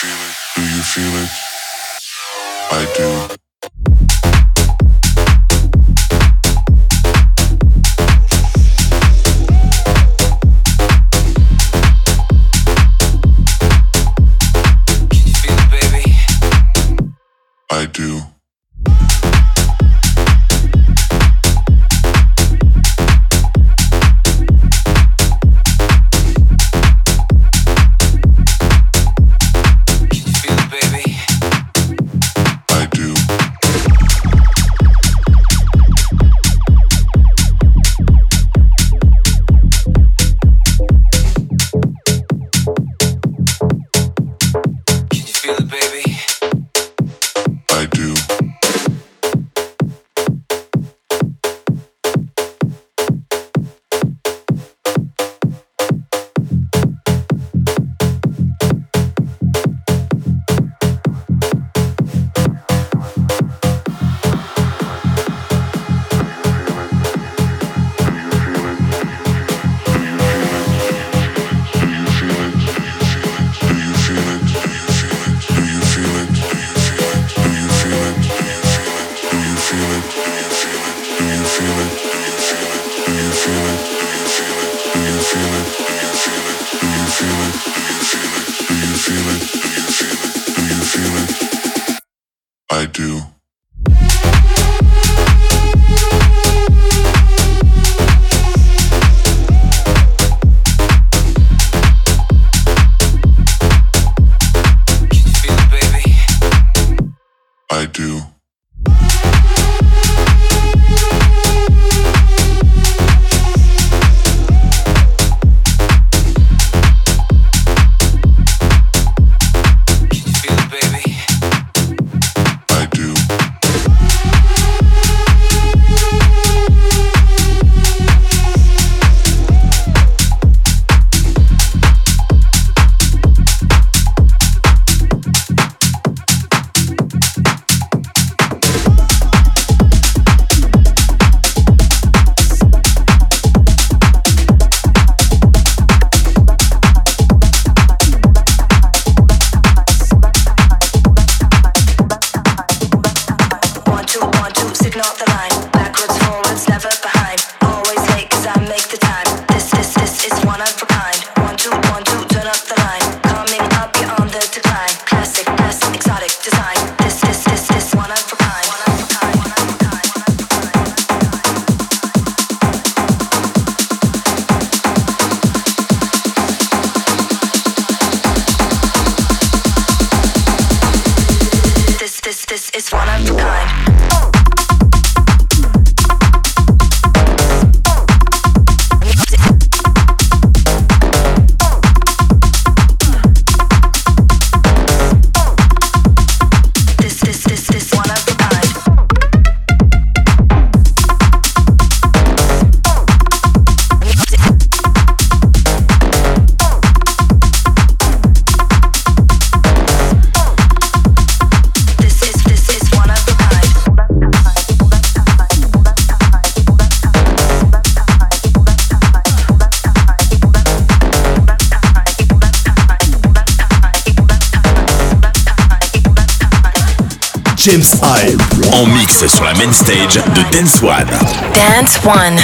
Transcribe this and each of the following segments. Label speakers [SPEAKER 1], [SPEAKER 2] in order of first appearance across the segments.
[SPEAKER 1] feel it? Do you feel it? I do.
[SPEAKER 2] James Hype
[SPEAKER 3] en mix sur la main stage de Dance One.
[SPEAKER 4] Dance One.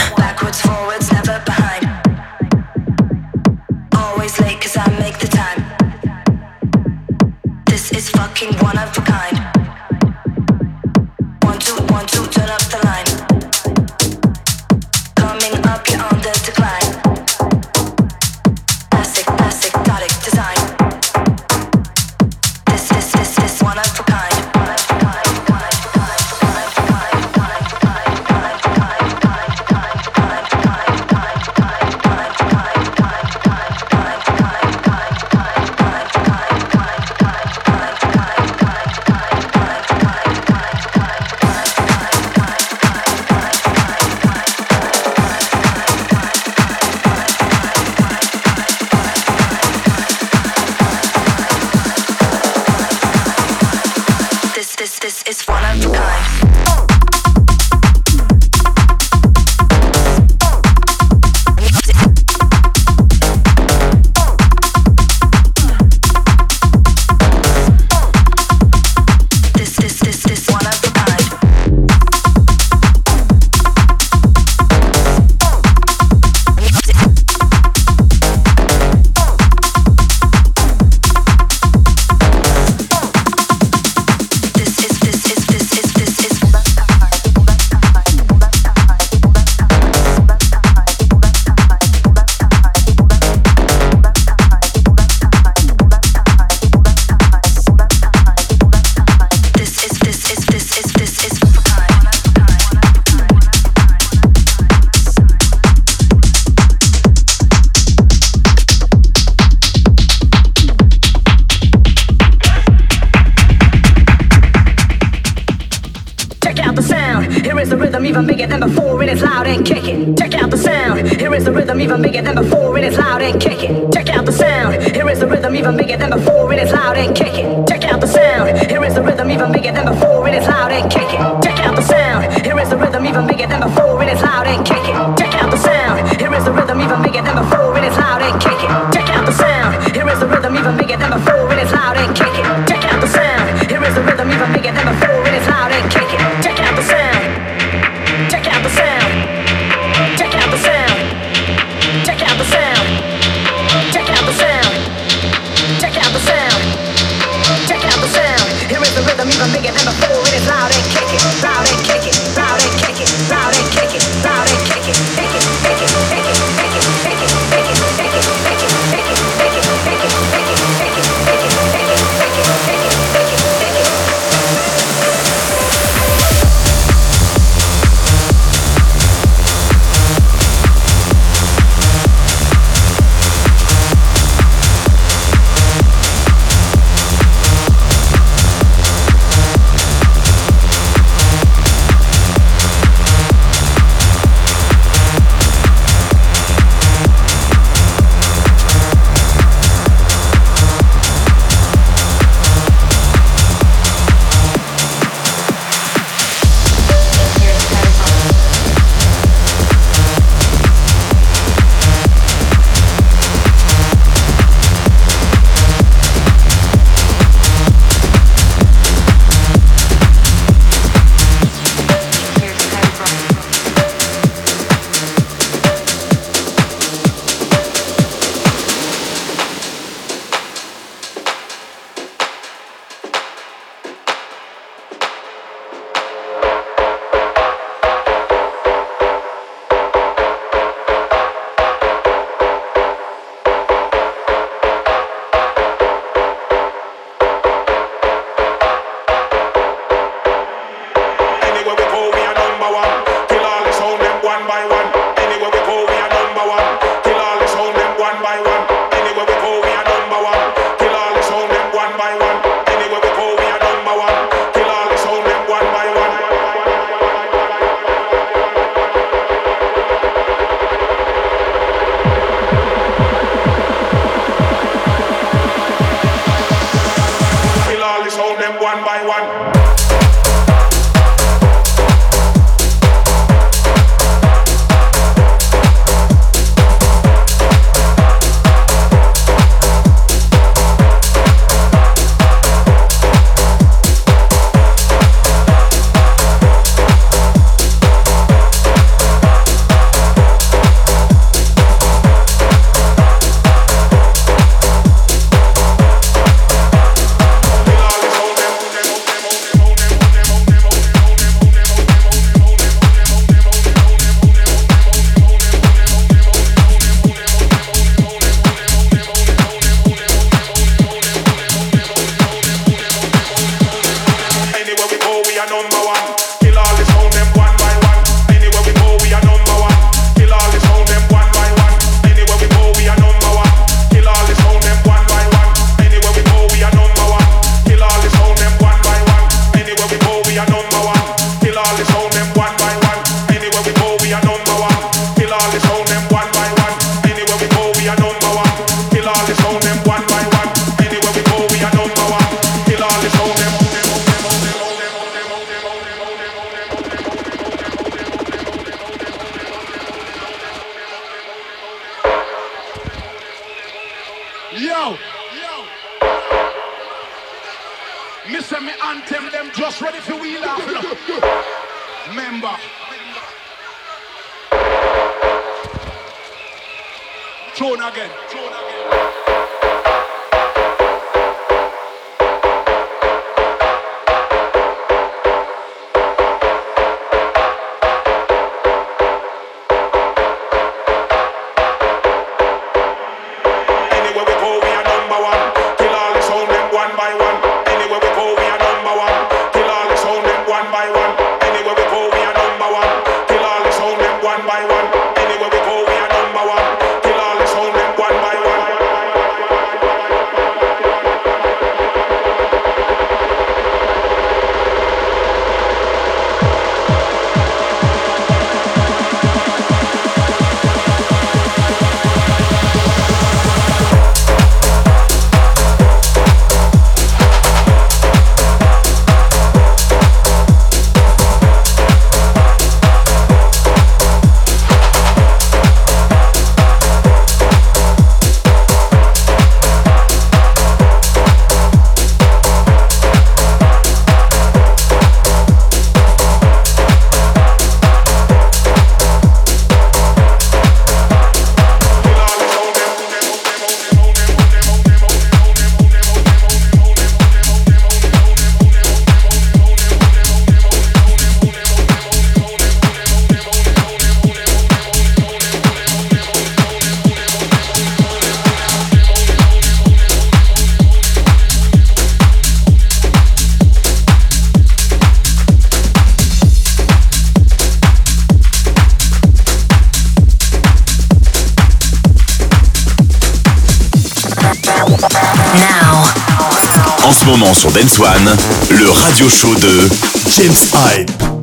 [SPEAKER 3] Radio show de
[SPEAKER 5] James Hype.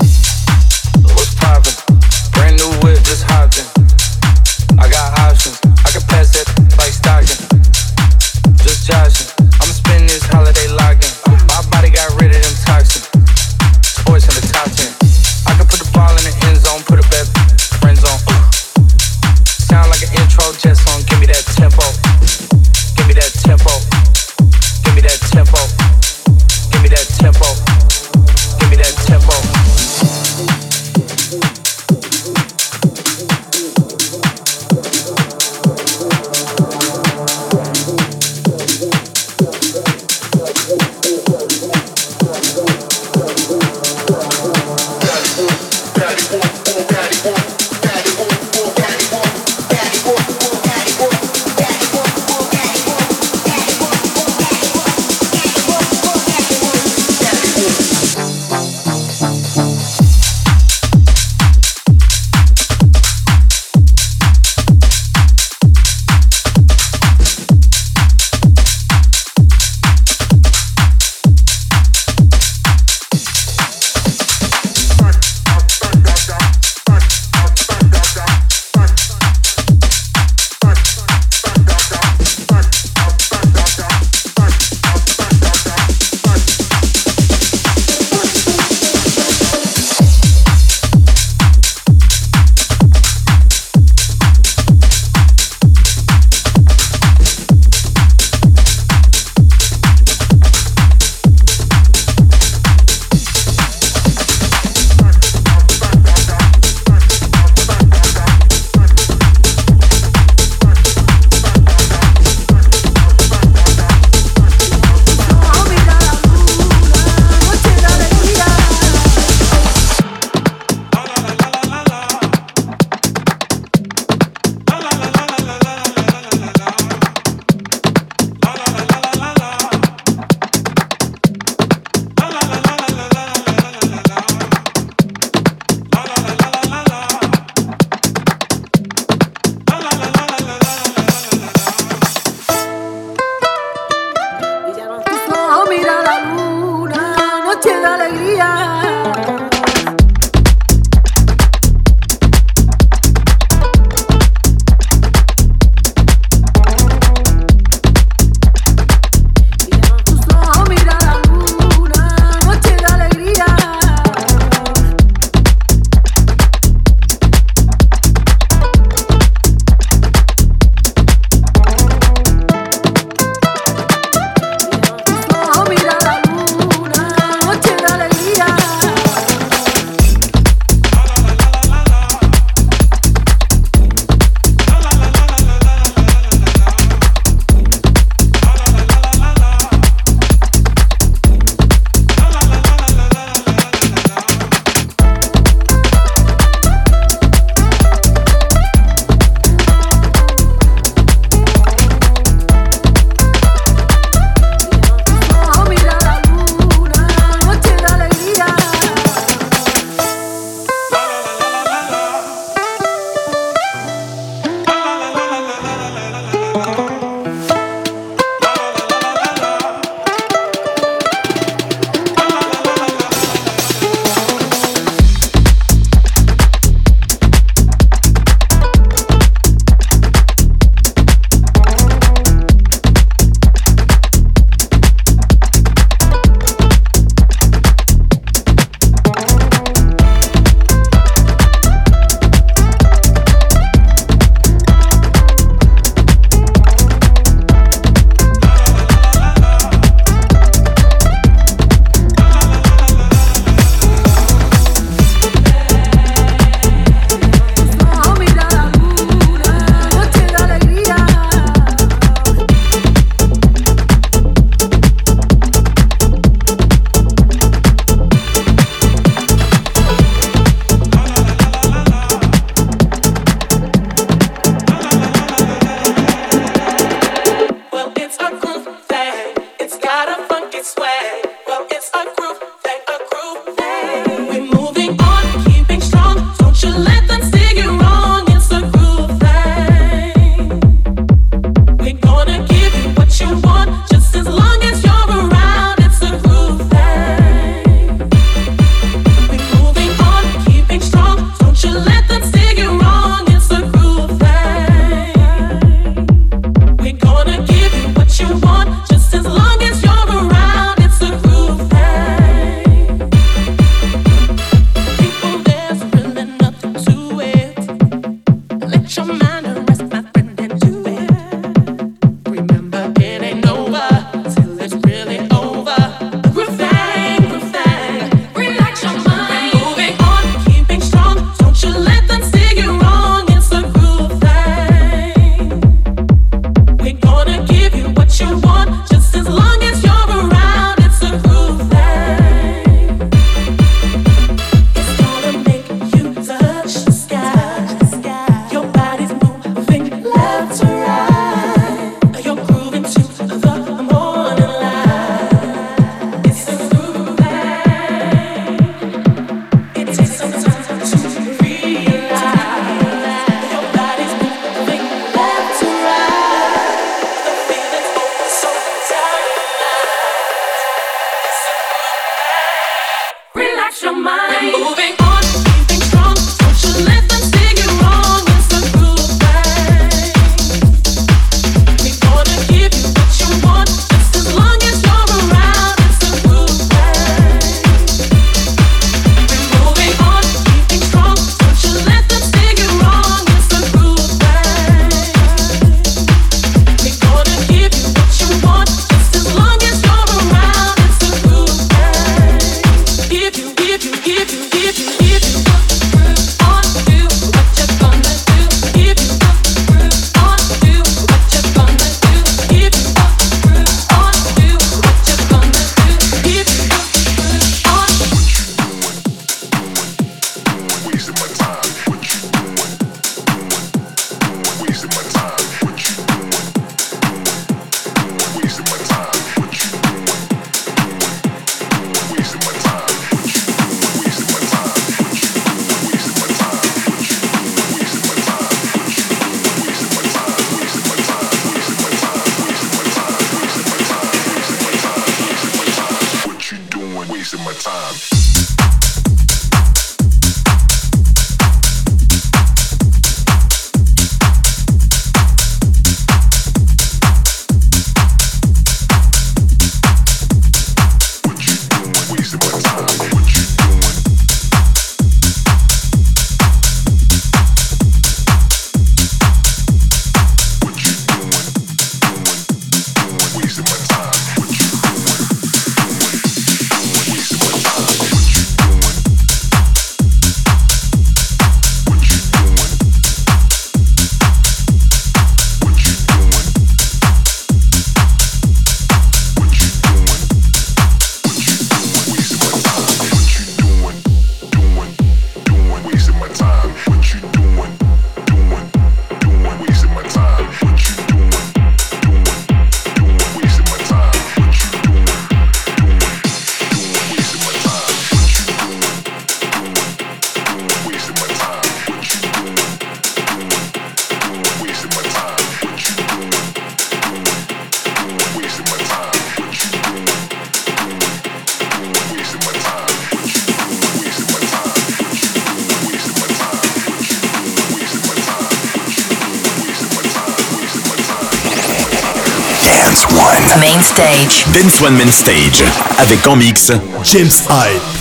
[SPEAKER 6] Stage.
[SPEAKER 3] Dance One Man Stage. Avec en mix
[SPEAKER 2] James Hype.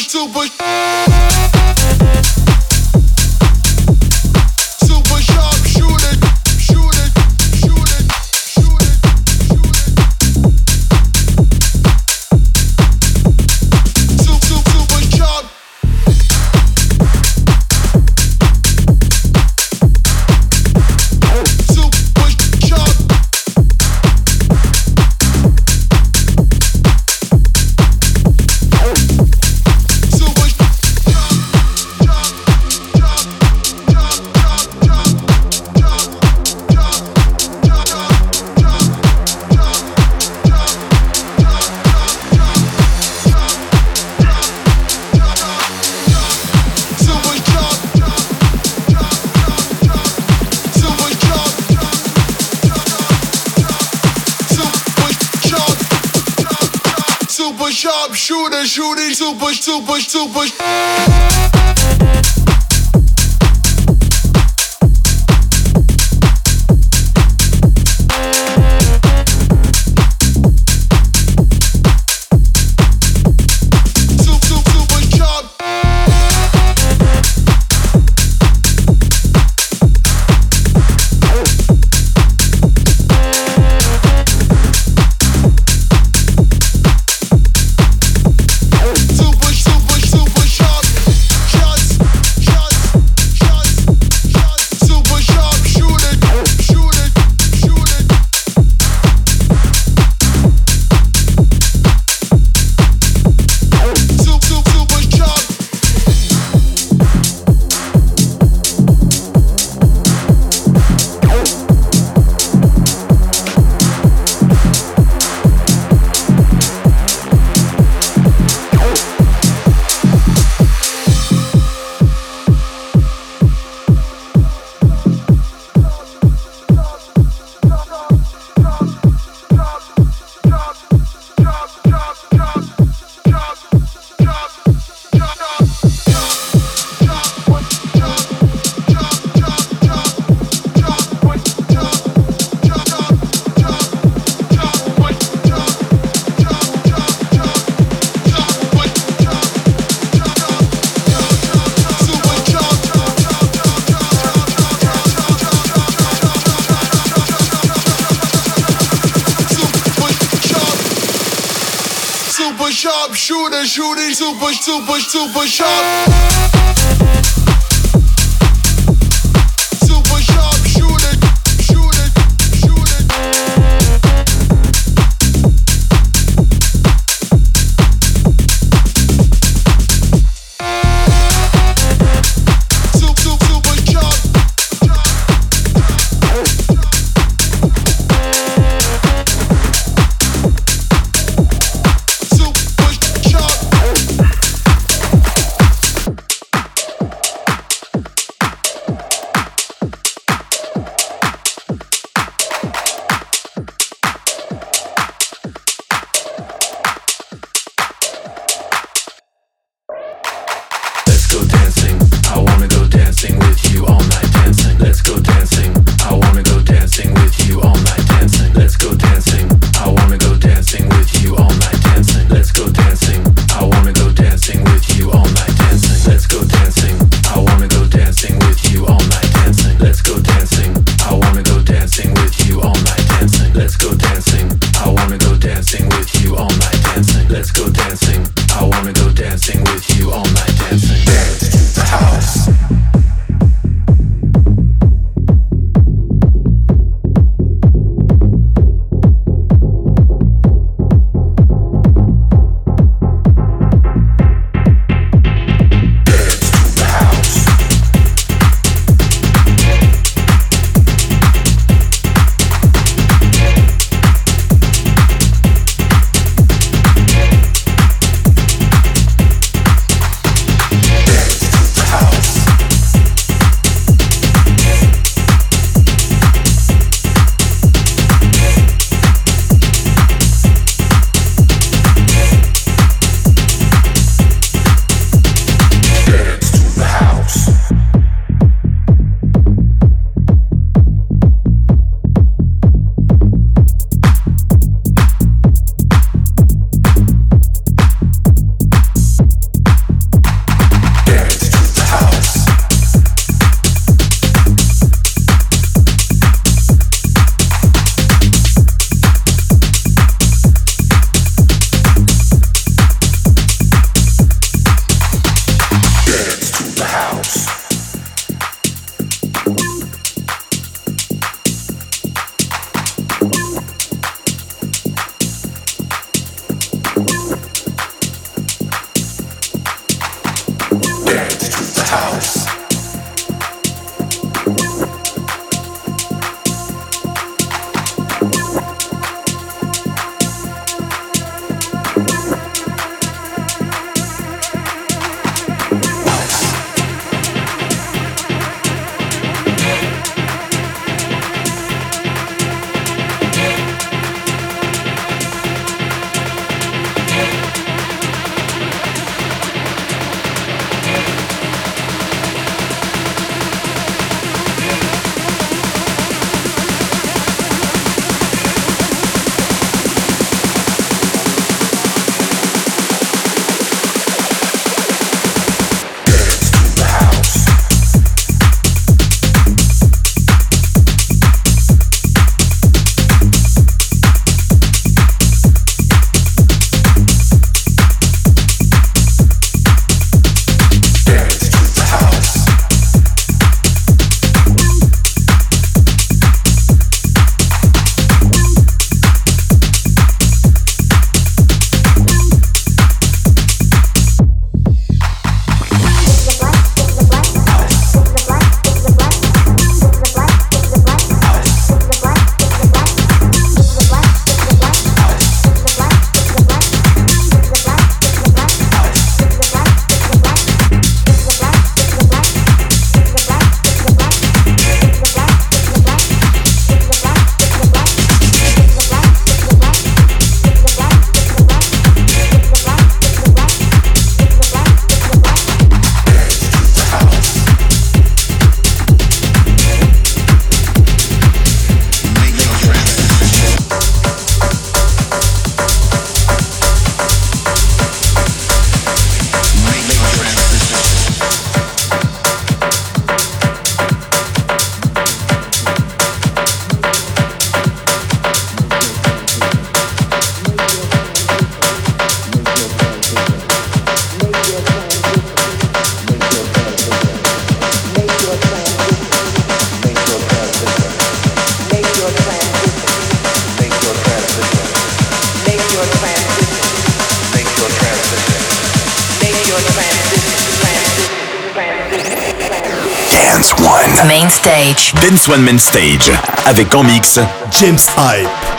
[SPEAKER 7] Super, super. shooter, super, super, super.
[SPEAKER 8] Shooting super, super, super sharp. Dance
[SPEAKER 6] One. Main Stage.
[SPEAKER 3] Dance One Main Stage. Avec en mix,
[SPEAKER 9] James Hype.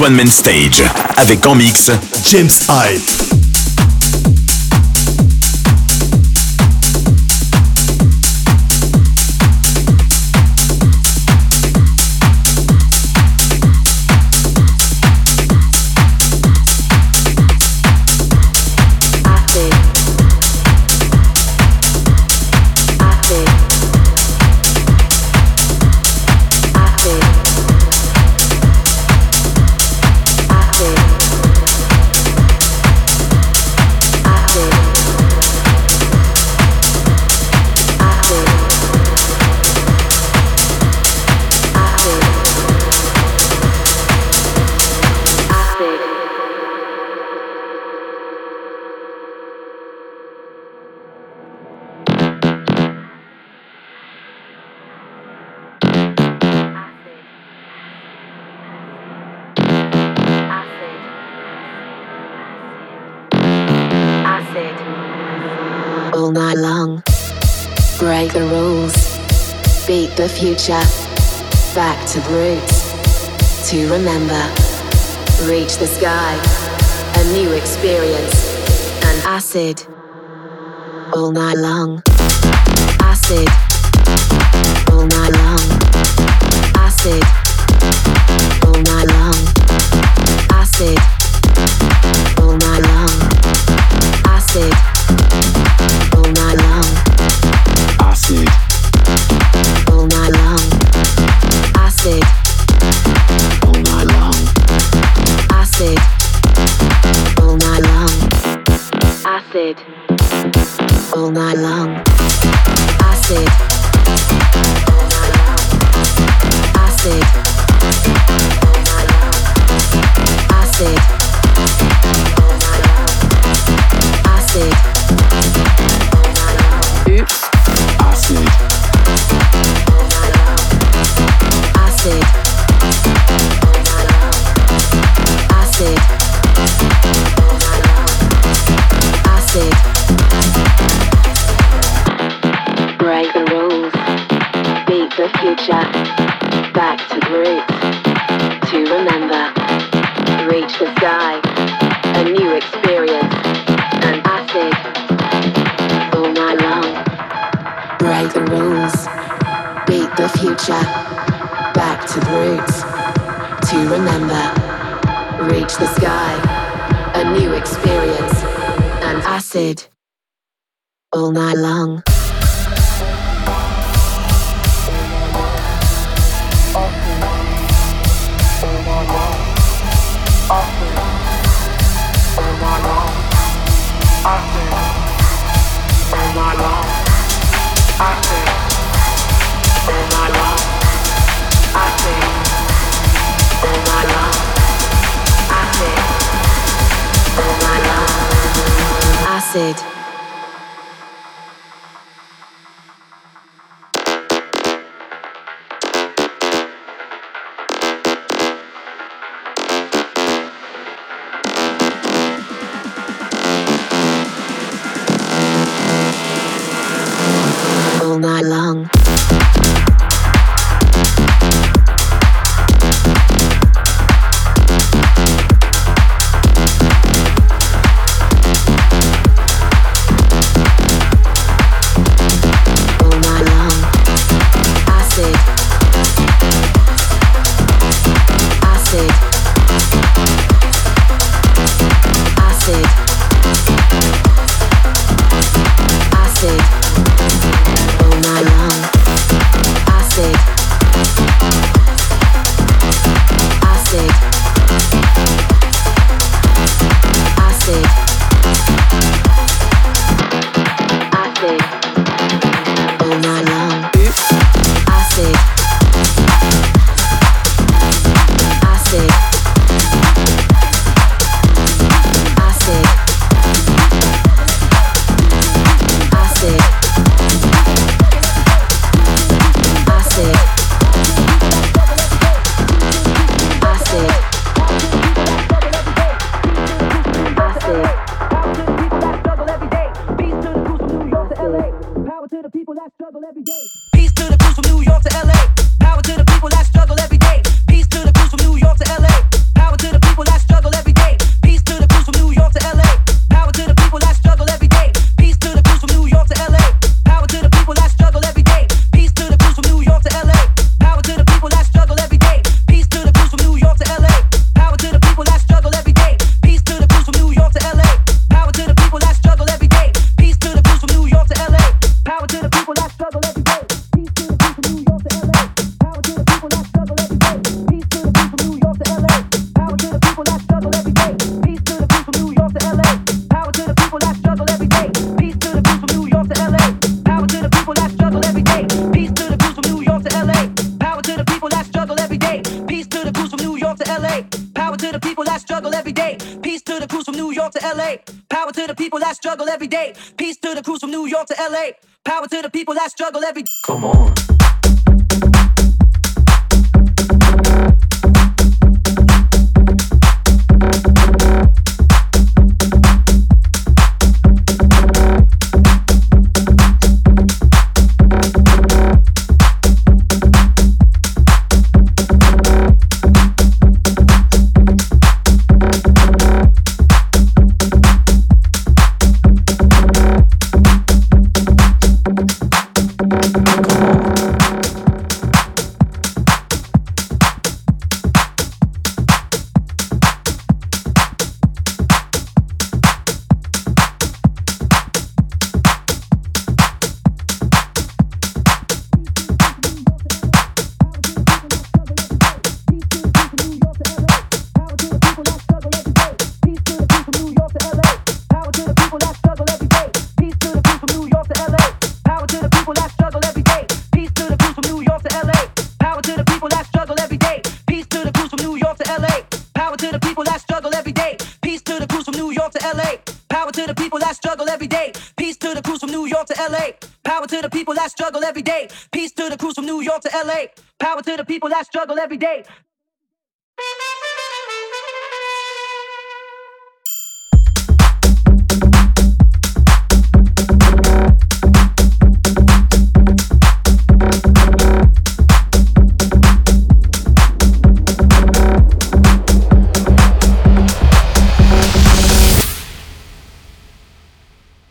[SPEAKER 3] One
[SPEAKER 10] Man Stage
[SPEAKER 3] avec en mix
[SPEAKER 11] James Hype.
[SPEAKER 12] future, back to roots, to remember, reach the sky, a new experience, and acid all night long. Acid all night long. Acid all night long. Acid all night long. Acid all night long.
[SPEAKER 3] Acid.
[SPEAKER 12] Acid.
[SPEAKER 3] All night long.
[SPEAKER 12] Acid. All night long. Acid. All night long. day. Peace to the crews from New York to LA. Power to the people that struggle every day. Peace to the
[SPEAKER 13] crews from New York to LA. Power to the people that struggle every day. Peace to the crews from New York to LA. Power to the people that struggle every day.
[SPEAKER 14] Come on.